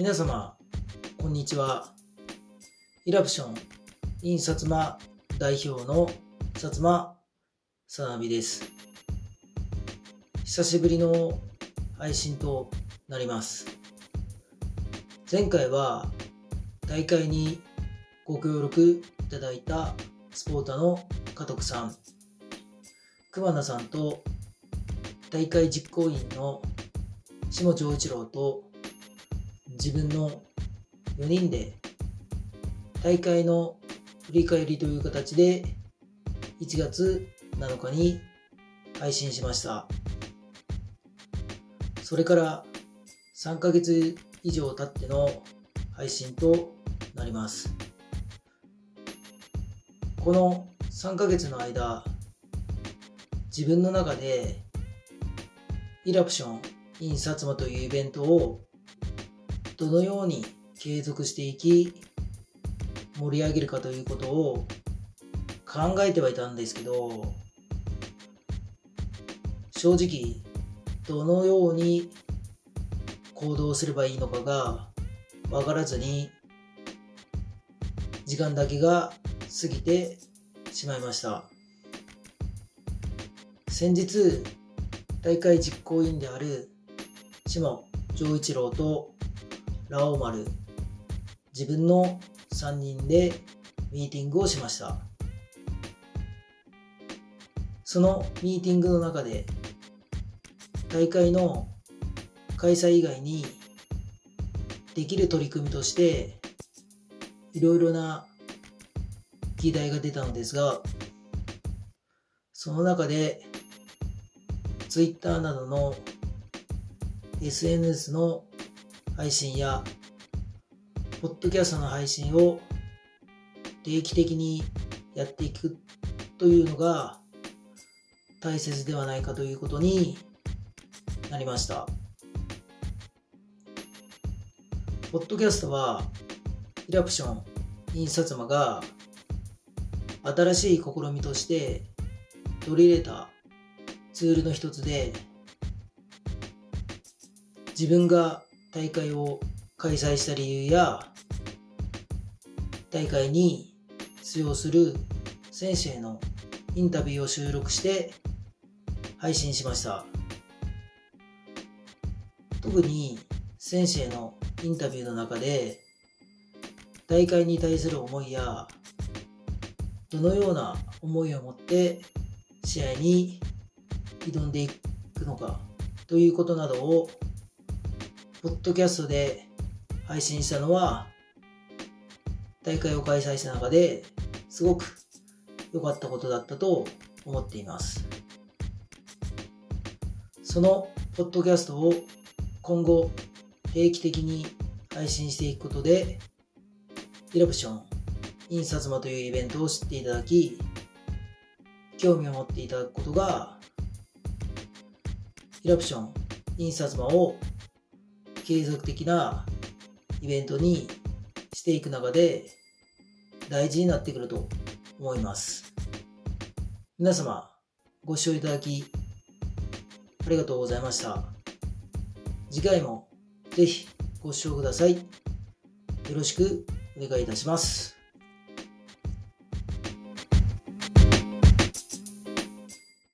皆様、こんにちは。イラプション、イン薩摩代表の薩摩さなびです。久しぶりの配信となります。前回は大会にご協力いただいたスポーターの加藤さん、熊名さんと大会実行委員の下丈一郎と自分の4人で大会の振り返りという形で1月7日に配信しました。それから3ヶ月以上経っての配信となります。この3ヶ月の間自分の中でイラプション in 薩摩というイベントをどのように継続していき盛り上げるかということを考えてはいたんですけど正直どのように行動すればいいのかが分からずに時間だけが過ぎてしまいました。先日大会実行委員である下丈一郎とラオウ丸自分の3人でミーティングをしました。そのミーティングの中で大会の開催以外にできる取り組みとしていろいろな議題が出たのですがその中で Twitter などの SNS の配信やポッドキャストの配信を定期的にやっていくというのが大切ではないかということになりました。ポッドキャストはイラプション印刷マが新しい試みとして取り入れたツールの一つで自分が大会を開催した理由や大会に出場する選手へのインタビューを収録して配信しました。特に選手へのインタビューの中で大会に対する思いやどのような思いを持って試合に挑んでいくのかということなどをポッドキャストで配信したのは大会を開催した中ですごく良かったことだったと思っています。そのポッドキャストを今後定期的に配信していくことでイラプション in 薩摩というイベントを知っていただき興味を持っていただくことがイラプション in 薩摩を継続的なイベントにしていく中で大事になってくると思います。皆様ご視聴いただきありがとうございました。次回もぜひご視聴ください。よろしくお願いいたします。